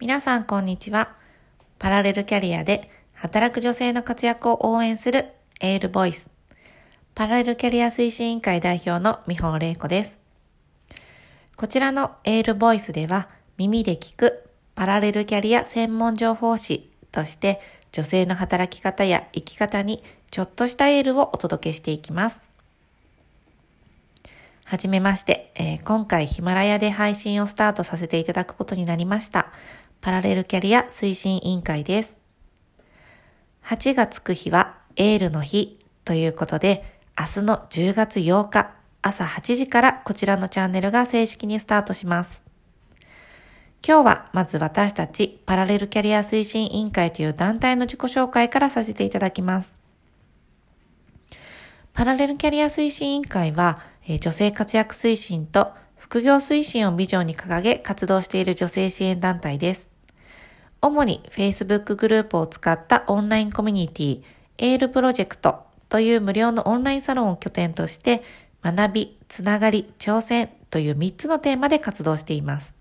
皆さんこんにちは。パラレルキャリアで働く女性の活躍を応援するエールボイス。パラレルキャリア推進委員会代表の美穂玲子です。こちらのエールボイスでは耳で聞くパラレルキャリア専門情報誌として女性の働き方や生き方にちょっとしたエールをお届けしていきます。はじめまして、えー、今回ヒマラヤで配信をスタートさせていただくことになりました。パラレルキャリア推進委員会です。8がつく日はエールの日ということで、明日の10月8日朝8時からこちらのチャンネルが正式にスタートします。今日はまず私たちパラレルキャリア推進委員会という団体の自己紹介からさせていただきます。パラレルキャリア推進委員会はえ女性活躍推進と副業推進をビジョンに掲げ活動している女性支援団体です。主に Facebook グループを使ったオンラインコミュニティ、エールプロジェクトという無料のオンラインサロンを拠点として、学び、つながり、挑戦という3つのテーマで活動しています。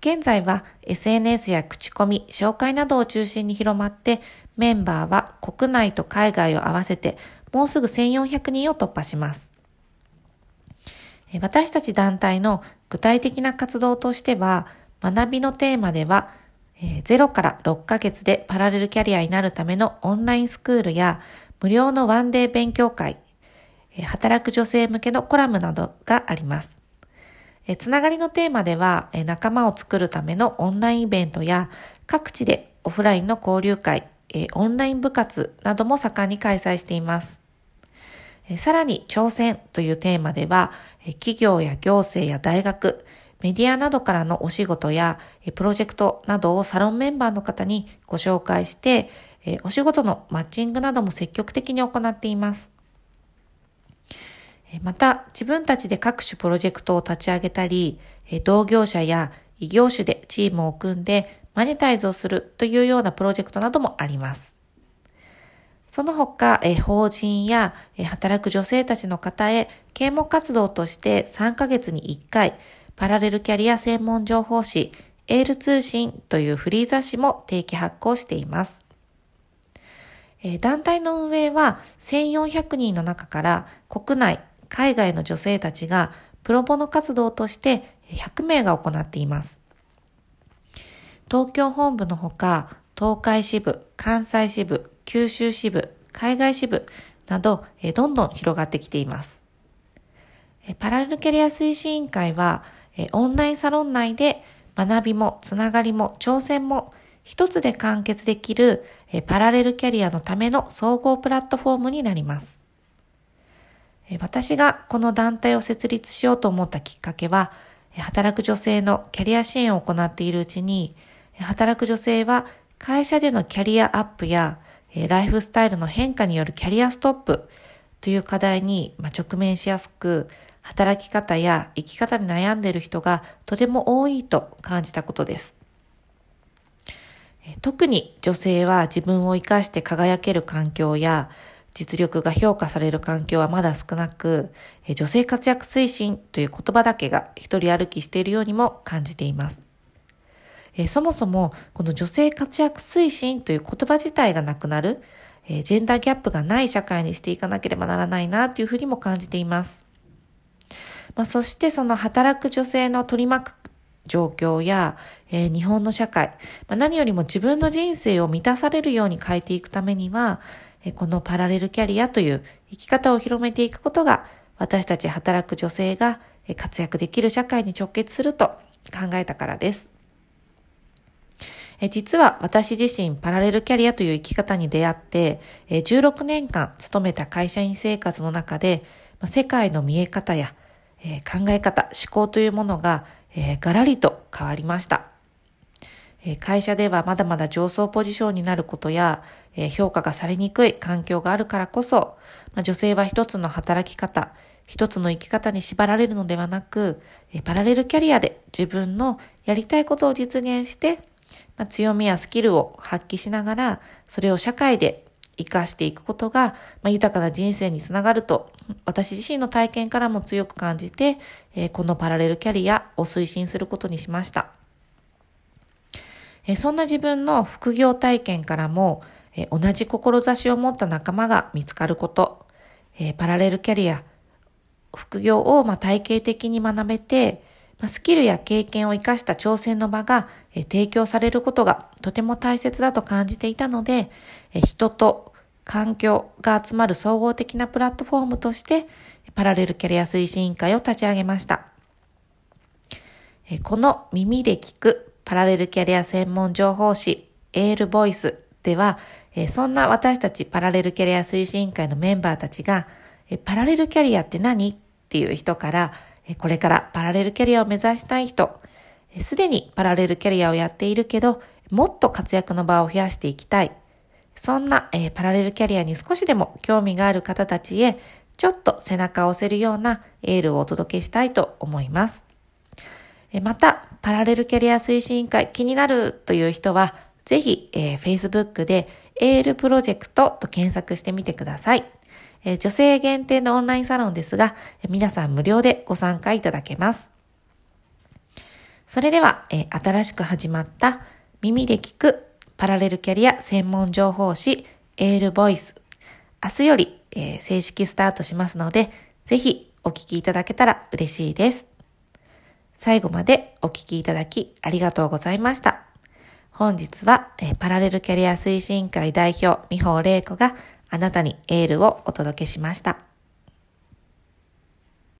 現在は SNS や口コミ、紹介などを中心に広まって、メンバーは国内と海外を合わせてもうすぐ1400人を突破します。私たち団体の具体的な活動としては、学びのテーマでは、え0から6ヶ月でパラレルキャリアになるためのオンラインスクールや、無料のワンデー勉強会え、働く女性向けのコラムなどがあります。えつながりのテーマではえ、仲間を作るためのオンラインイベントや、各地でオフラインの交流会え、オンライン部活なども盛んに開催しています。さらに挑戦というテーマでは、企業や行政や大学、メディアなどからのお仕事やプロジェクトなどをサロンメンバーの方にご紹介して、お仕事のマッチングなども積極的に行っています。また、自分たちで各種プロジェクトを立ち上げたり、同業者や異業種でチームを組んでマネタイズをするというようなプロジェクトなどもあります。その他、法人や、働く女性たちの方へ啓蒙活動として3ヶ月に1回、パラレルキャリア専門情報誌、エール通信というフリー雑誌も定期発行しています。団体の運営は1400人の中から国内、海外の女性たちがプロボノ活動として100名が行っています。東京本部のほか、東海支部、関西支部、九州支部、海外支部など、どんどん広がってきています。パラレルキャリア推進委員会は、えオンラインサロン内で学びもつながりも挑戦も一つで完結できるパラレルキャリアのための総合プラットフォームになります。私がこの団体を設立しようと思ったきっかけは、働く女性のキャリア支援を行っているうちに、働く女性は会社でのキャリアアップやライフスタイルの変化によるキャリアストップという課題に直面しやすく、働き方や生き方に悩んでいる人がとても多いと感じたことです。特に女性は自分を活かして輝ける環境や実力が評価される環境はまだ少なく、女性活躍推進という言葉だけが一人歩きしているようにも感じています。そもそもこの女性活躍推進という言葉自体がなくなる、ジェンダーギャップがない社会にしていかなければならないなというふうにも感じています。まあ、そしてその働く女性の取り巻く状況や、えー、日本の社会、まあ、何よりも自分の人生を満たされるように変えていくためには、えー、このパラレルキャリアという生き方を広めていくことが私たち働く女性が活躍できる社会に直結すると考えたからです。え実は私自身パラレルキャリアという生き方に出会って、え16年間勤めた会社員生活の中で、世界の見え方や、え考え方、思考というものが、えガラリと変わりました。え会社ではまだまだ上層ポジションになることや、え評価がされにくい環境があるからこそ、ま女性は一つの働き方、一つの生き方に縛られるのではなく、えパラレルキャリアで自分のやりたいことを実現して、まあ、強みやスキルを発揮しながら、それを社会で活かしていくことが、まあ、豊かな人生につながると、私自身の体験からも強く感じて、えー、このパラレルキャリアを推進することにしました。えそんな自分の副業体験からも、え同じ志を持った仲間が見つかること、えパラレルキャリア、副業をま体系的に学べて、まスキルや経験を活かした挑戦の場が、え提供されることがとても大切だと感じていたので、え人と環境が集まる総合的なプラットフォームとして、パラレルキャリア推進委員会を立ち上げました。この耳で聞くパラレルキャリア専門情報誌エールボイスでは、そんな私たちパラレルキャリア推進委員会のメンバーたちが、パラレルキャリアって何っていう人から、これからパラレルキャリアを目指したい人、すでにパラレルキャリアをやっているけど、もっと活躍の場を増やしていきたい。そんな、えー、パラレルキャリアに少しでも興味がある方たちへ、ちょっと背中を押せるようなエールをお届けしたいと思います。えまた、パラレルキャリア推進委員会気になるという人は、ぜひ、えー、Facebook でエールプロジェクトと検索してみてください。えー、女性限定のオンラインサロンですが、え皆さん無料でご参加いただけます。それでは、えー、新しく始まった耳で聞くパラレルキャリア専門情報誌エールボイス。明日より、えー、正式スタートしますので、ぜひお聞きいただけたら嬉しいです。最後までお聞きいただきありがとうございました。本日は、えー、パラレルキャリア推進会代表、美穂玲子があなたにエールをお届けしました。